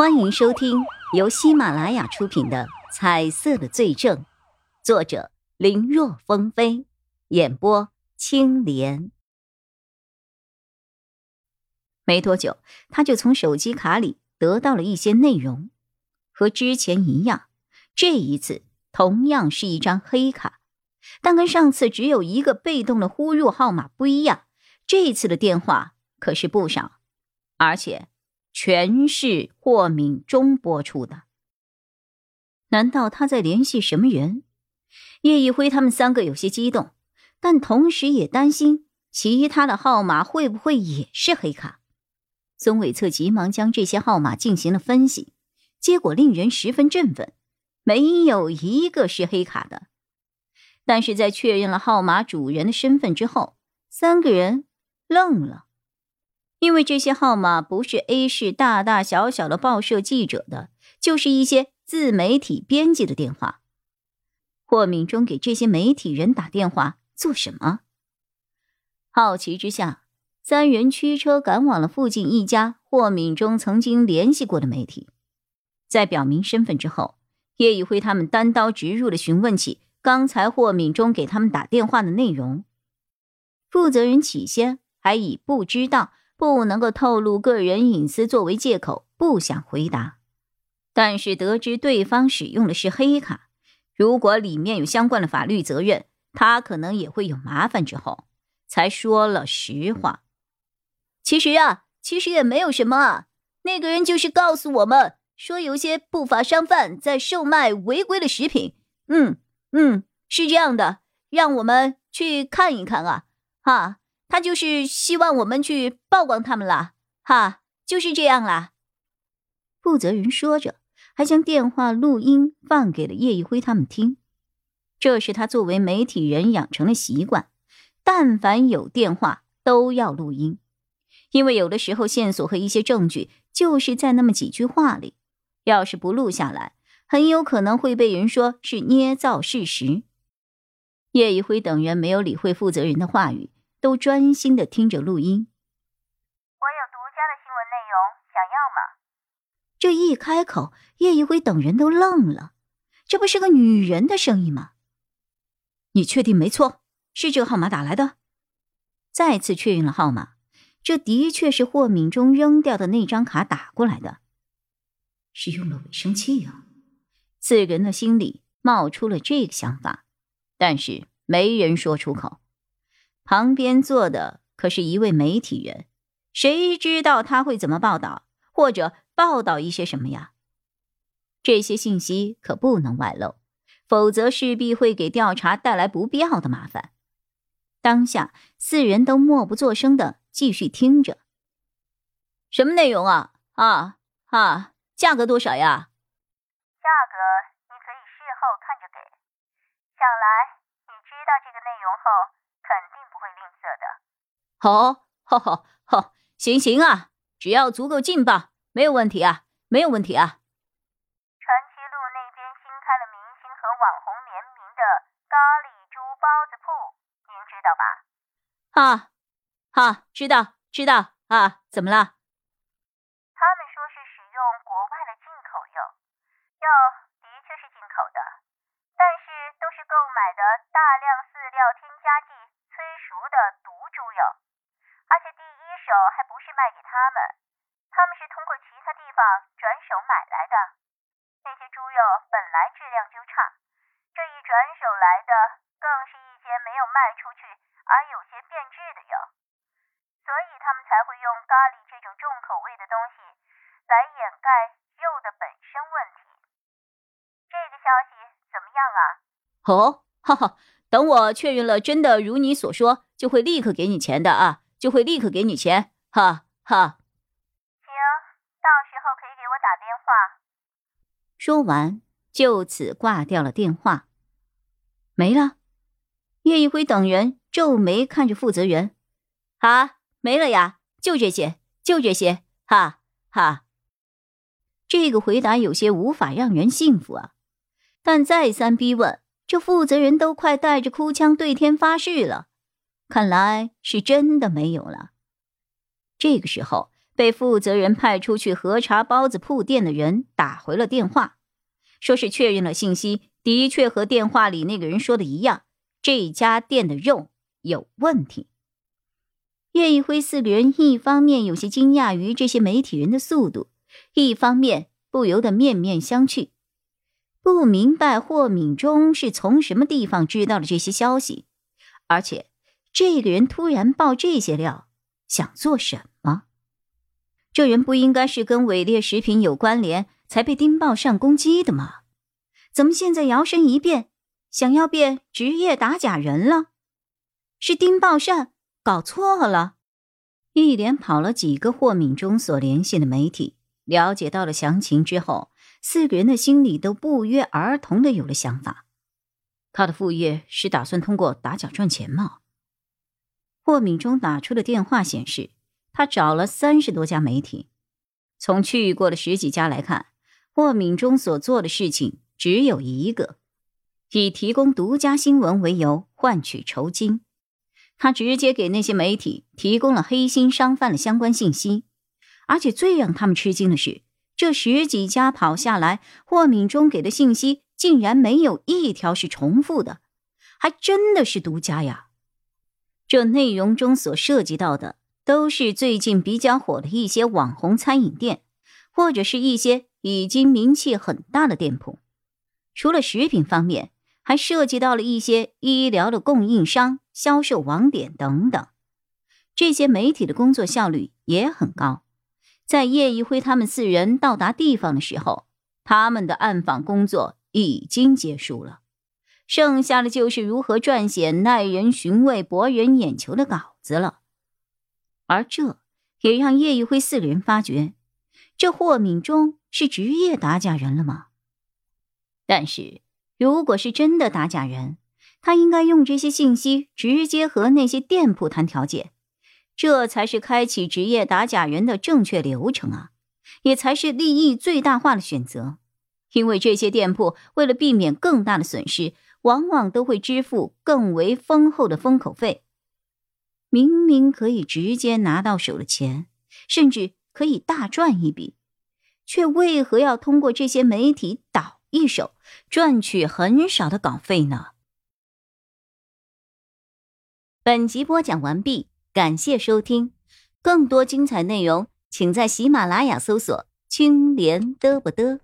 欢迎收听由喜马拉雅出品的《彩色的罪证》，作者林若风飞，演播青莲。没多久，他就从手机卡里得到了一些内容，和之前一样，这一次同样是一张黑卡，但跟上次只有一个被动的呼入号码不一样，这一次的电话可是不少，而且。全是霍敏中播出的。难道他在联系什么人？叶一辉他们三个有些激动，但同时也担心其他的号码会不会也是黑卡。孙伟策急忙将这些号码进行了分析，结果令人十分振奋，没有一个是黑卡的。但是在确认了号码主人的身份之后，三个人愣了。因为这些号码不是 A 市大大小小的报社记者的，就是一些自媒体编辑的电话。霍敏忠给这些媒体人打电话做什么？好奇之下，三人驱车赶往了附近一家霍敏忠曾经联系过的媒体。在表明身份之后，叶以辉他们单刀直入的询问起刚才霍敏忠给他们打电话的内容。负责人起先还以不知道。不能够透露个人隐私作为借口，不想回答。但是得知对方使用的是黑卡，如果里面有相关的法律责任，他可能也会有麻烦。之后才说了实话。其实啊，其实也没有什么啊。那个人就是告诉我们说，有些不法商贩在售卖违规的食品。嗯嗯，是这样的，让我们去看一看啊，哈。他就是希望我们去曝光他们了，哈，就是这样啦。负责人说着，还将电话录音放给了叶一辉他们听。这是他作为媒体人养成的习惯，但凡有电话都要录音，因为有的时候线索和一些证据就是在那么几句话里，要是不录下来，很有可能会被人说是捏造事实。叶一辉等人没有理会负责人的话语。都专心的听着录音。我有独家的新闻内容，想要吗？这一开口，叶一辉等人都愣了。这不是个女人的声音吗？你确定没错？是这个号码打来的？再次确认了号码，这的确是霍敏中扔掉的那张卡打过来的。是用了伪声器啊！四人的心里冒出了这个想法，但是没人说出口。旁边坐的可是一位媒体人，谁知道他会怎么报道，或者报道一些什么呀？这些信息可不能外露，否则势必会给调查带来不必要的麻烦。当下四人都默不作声的继续听着。什么内容啊？啊啊，价格多少呀？价格你可以事后看着给。想来你知道这个内容后。好，好，好，好，行行啊，只要足够劲爆，没有问题啊，没有问题啊。传奇路那边新开了明星和网红联名的咖喱猪包子铺，您知道吧？啊，啊，知道，知道啊，怎么了？他们说是使用国外的进口肉，肉的确是进口的，但是都是购买的大量饲料添加剂催。熟的毒猪肉，而且第一手还不是卖给他们，他们是通过其他地方转手买来的。那些猪肉本来质量就差，这一转手来的更是一些没有卖出去而有些变质的肉，所以他们才会用咖喱这种重口味的东西来掩盖肉的本身问题。这个消息怎么样啊？哦，哈哈。等我确认了，真的如你所说，就会立刻给你钱的啊，就会立刻给你钱，哈哈。行，到时候可以给我打电话。说完，就此挂掉了电话。没了。叶一辉等人皱眉看着负责人，啊，没了呀，就这些，就这些，哈哈。这个回答有些无法让人信服啊，但再三逼问。这负责人都快带着哭腔对天发誓了，看来是真的没有了。这个时候，被负责人派出去核查包子铺店的人打回了电话，说是确认了信息，的确和电话里那个人说的一样，这家店的肉有问题。叶一辉四个人一方面有些惊讶于这些媒体人的速度，一方面不由得面面相觑，不明白霍敏忠是从什么地方知道了这些消息，而且这个人突然爆这些料，想做什么？这人不应该是跟伪劣食品有关联才被丁报上攻击的吗？怎么现在摇身一变，想要变职业打假人了？是丁报善？搞错了，一连跑了几个霍敏忠所联系的媒体，了解到了详情之后，四个人的心里都不约而同的有了想法。他的副业是打算通过打假赚钱吗？霍敏忠打出的电话显示，他找了三十多家媒体，从去过的十几家来看，霍敏忠所做的事情只有一个，以提供独家新闻为由换取酬金。他直接给那些媒体提供了黑心商贩的相关信息，而且最让他们吃惊的是，这十几家跑下来，霍敏忠给的信息竟然没有一条是重复的，还真的是独家呀！这内容中所涉及到的，都是最近比较火的一些网红餐饮店，或者是一些已经名气很大的店铺。除了食品方面，还涉及到了一些医疗的供应商。销售网点等等，这些媒体的工作效率也很高。在叶一辉他们四人到达地方的时候，他们的暗访工作已经结束了，剩下的就是如何撰写耐人寻味、博人眼球的稿子了。而这也让叶一辉四个人发觉，这霍敏忠是职业打假人了吗？但是，如果是真的打假人，他应该用这些信息直接和那些店铺谈条件，这才是开启职业打假人的正确流程啊，也才是利益最大化的选择。因为这些店铺为了避免更大的损失，往往都会支付更为丰厚的封口费。明明可以直接拿到手的钱，甚至可以大赚一笔，却为何要通过这些媒体倒一手，赚取很少的稿费呢？本集播讲完毕，感谢收听。更多精彩内容，请在喜马拉雅搜索“青莲嘚不嘚”。